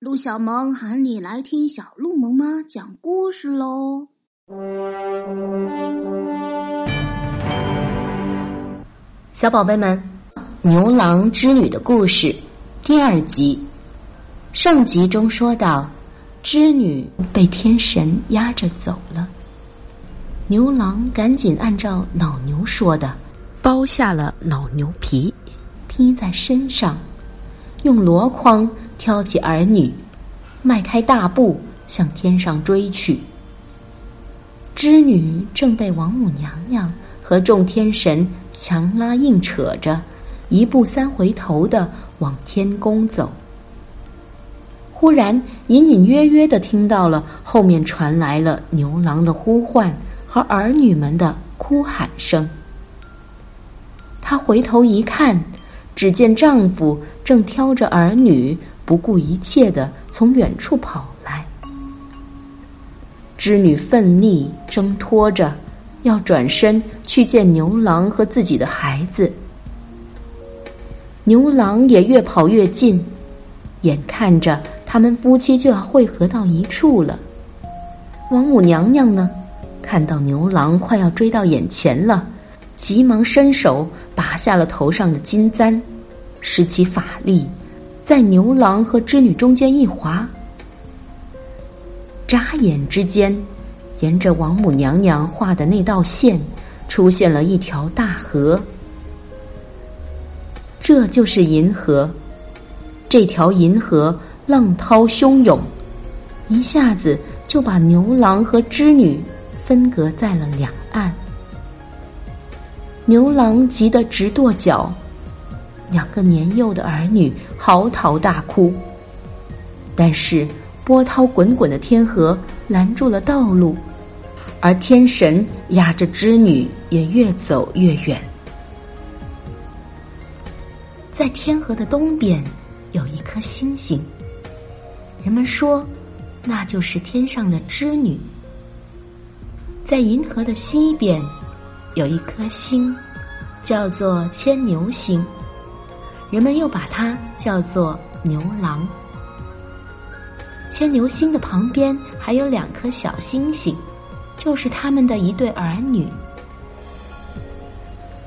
陆小萌喊你来听小鹿萌妈讲故事喽！小宝贝们，《牛郎织女的故事》第二集，上集中说到，织女被天神压着走了，牛郎赶紧按照老牛说的，剥下了老牛皮，披在身上，用箩筐。挑起儿女，迈开大步向天上追去。织女正被王母娘娘和众天神强拉硬扯着，一步三回头的往天宫走。忽然，隐隐约约的听到了后面传来了牛郎的呼唤和儿女们的哭喊声。她回头一看，只见丈夫正挑着儿女。不顾一切的从远处跑来，织女奋力挣脱着，要转身去见牛郎和自己的孩子。牛郎也越跑越近，眼看着他们夫妻就要汇合到一处了。王母娘娘呢，看到牛郎快要追到眼前了，急忙伸手拔下了头上的金簪，施起法力。在牛郎和织女中间一划，眨眼之间，沿着王母娘娘画的那道线，出现了一条大河。这就是银河。这条银河浪涛汹涌，一下子就把牛郎和织女分隔在了两岸。牛郎急得直跺脚。两个年幼的儿女嚎啕大哭，但是波涛滚滚的天河拦住了道路，而天神压着织女也越走越远。在天河的东边有一颗星星，人们说那就是天上的织女。在银河的西边有一颗星，叫做牵牛星。人们又把它叫做牛郎。牵牛星的旁边还有两颗小星星，就是他们的一对儿女。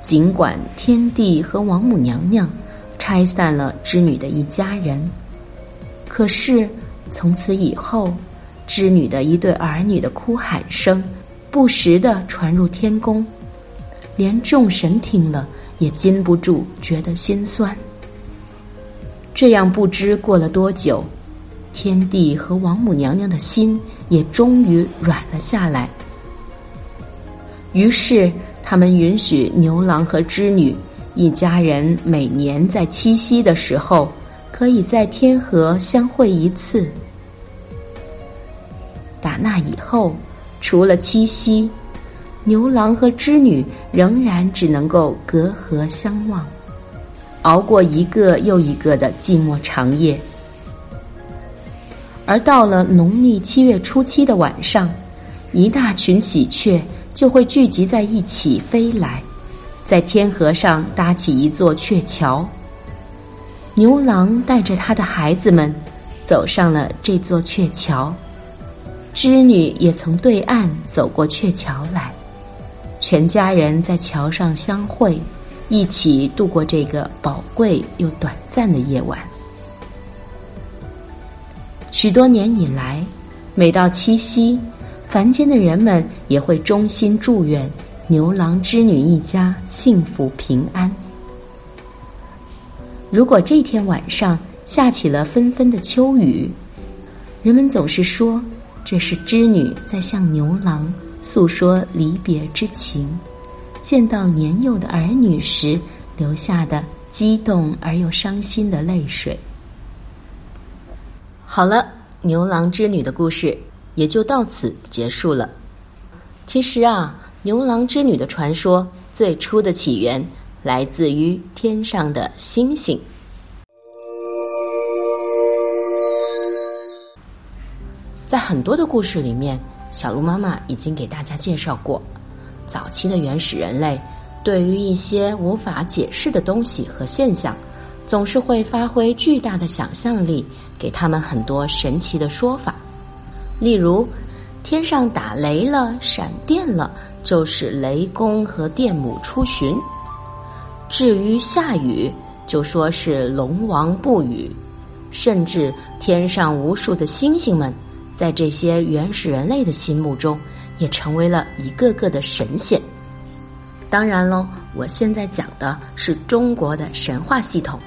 尽管天帝和王母娘娘拆散了织女的一家人，可是从此以后，织女的一对儿女的哭喊声不时的传入天宫，连众神听了也禁不住觉得心酸。这样不知过了多久，天帝和王母娘娘的心也终于软了下来。于是，他们允许牛郎和织女一家人每年在七夕的时候，可以在天河相会一次。打那以后，除了七夕，牛郎和织女仍然只能够隔河相望。熬过一个又一个的寂寞长夜，而到了农历七月初七的晚上，一大群喜鹊就会聚集在一起飞来，在天河上搭起一座鹊桥。牛郎带着他的孩子们走上了这座鹊桥，织女也从对岸走过鹊桥来，全家人在桥上相会。一起度过这个宝贵又短暂的夜晚。许多年以来，每到七夕，凡间的人们也会衷心祝愿牛郎织女一家幸福平安。如果这天晚上下起了纷纷的秋雨，人们总是说这是织女在向牛郎诉说离别之情。见到年幼的儿女时，流下的激动而又伤心的泪水。好了，牛郎织女的故事也就到此结束了。其实啊，牛郎织女的传说最初的起源来自于天上的星星。在很多的故事里面，小鹿妈妈已经给大家介绍过。早期的原始人类，对于一些无法解释的东西和现象，总是会发挥巨大的想象力，给他们很多神奇的说法。例如，天上打雷了、闪电了，就是雷公和电母出巡；至于下雨，就说是龙王不雨。甚至天上无数的星星们，在这些原始人类的心目中，也成为了一个个的神仙。当然喽，我现在讲的是中国的神话系统。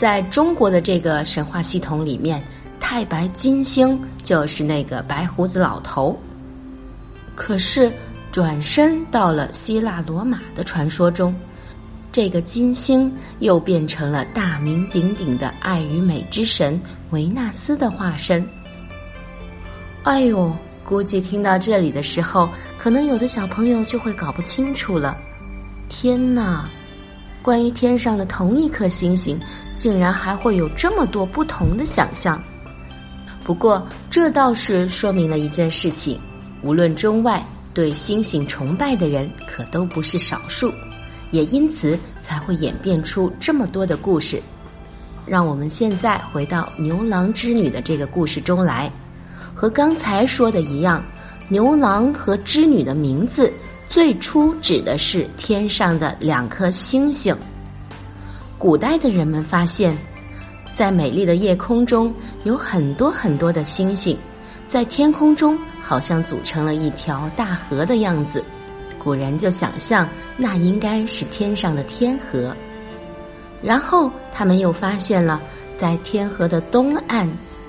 在中国的这个神话系统里面，太白金星就是那个白胡子老头。可是转身到了希腊罗马的传说中，这个金星又变成了大名鼎鼎的爱与美之神维纳斯的化身。哎呦！估计听到这里的时候，可能有的小朋友就会搞不清楚了。天哪，关于天上的同一颗星星，竟然还会有这么多不同的想象。不过，这倒是说明了一件事情：无论中外，对星星崇拜的人可都不是少数，也因此才会演变出这么多的故事。让我们现在回到牛郎织女的这个故事中来。和刚才说的一样，牛郎和织女的名字最初指的是天上的两颗星星。古代的人们发现，在美丽的夜空中有很多很多的星星，在天空中好像组成了一条大河的样子。古人就想象那应该是天上的天河。然后他们又发现了，在天河的东岸。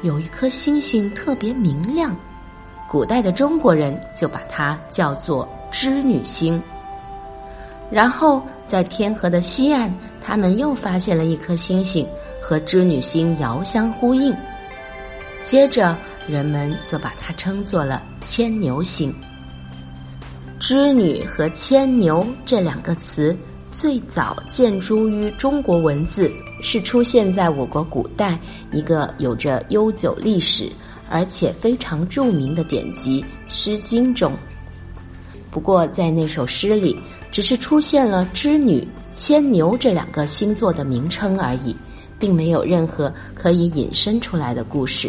有一颗星星特别明亮，古代的中国人就把它叫做织女星。然后在天河的西岸，他们又发现了一颗星星，和织女星遥相呼应。接着，人们则把它称作了牵牛星。织女和牵牛这两个词。最早见诸于中国文字，是出现在我国古代一个有着悠久历史而且非常著名的典籍《诗经》中。不过，在那首诗里，只是出现了织女、牵牛这两个星座的名称而已，并没有任何可以引申出来的故事。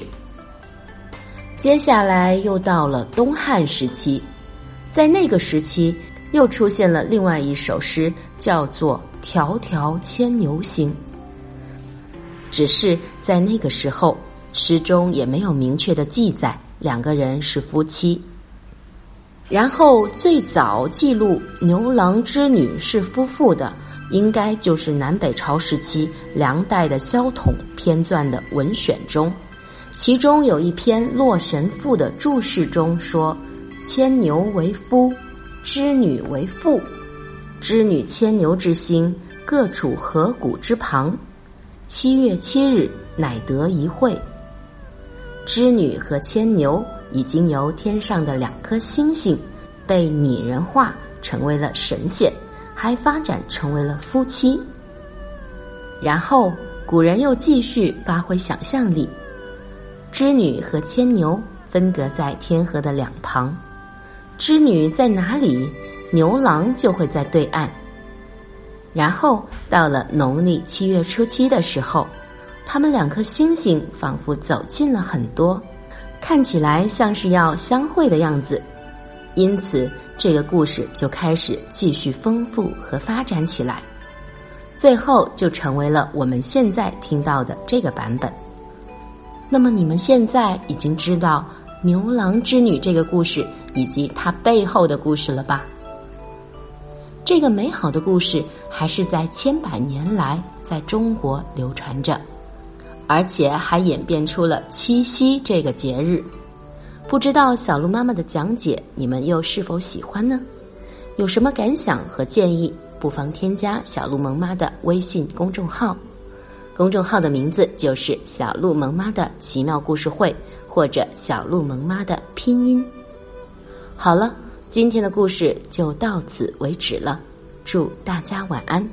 接下来又到了东汉时期，在那个时期。又出现了另外一首诗，叫做《迢迢牵牛星》。只是在那个时候，诗中也没有明确的记载两个人是夫妻。然后最早记录牛郎织女是夫妇的，应该就是南北朝时期梁代的萧统编撰的文选中，其中有一篇《洛神赋》的注释中说：“牵牛为夫。”织女为妇，织女牵牛之星各处河谷之旁，七月七日乃得一会。织女和牵牛已经由天上的两颗星星被拟人化成为了神仙，还发展成为了夫妻。然后古人又继续发挥想象力，织女和牵牛分隔在天河的两旁。织女在哪里，牛郎就会在对岸。然后到了农历七月初七的时候，他们两颗星星仿佛走近了很多，看起来像是要相会的样子。因此，这个故事就开始继续丰富和发展起来，最后就成为了我们现在听到的这个版本。那么，你们现在已经知道。牛郎织女这个故事以及它背后的故事了吧？这个美好的故事还是在千百年来在中国流传着，而且还演变出了七夕这个节日。不知道小鹿妈妈的讲解你们又是否喜欢呢？有什么感想和建议，不妨添加小鹿萌妈的微信公众号，公众号的名字就是小鹿萌妈的奇妙故事会。或者小鹿萌妈的拼音。好了，今天的故事就到此为止了，祝大家晚安。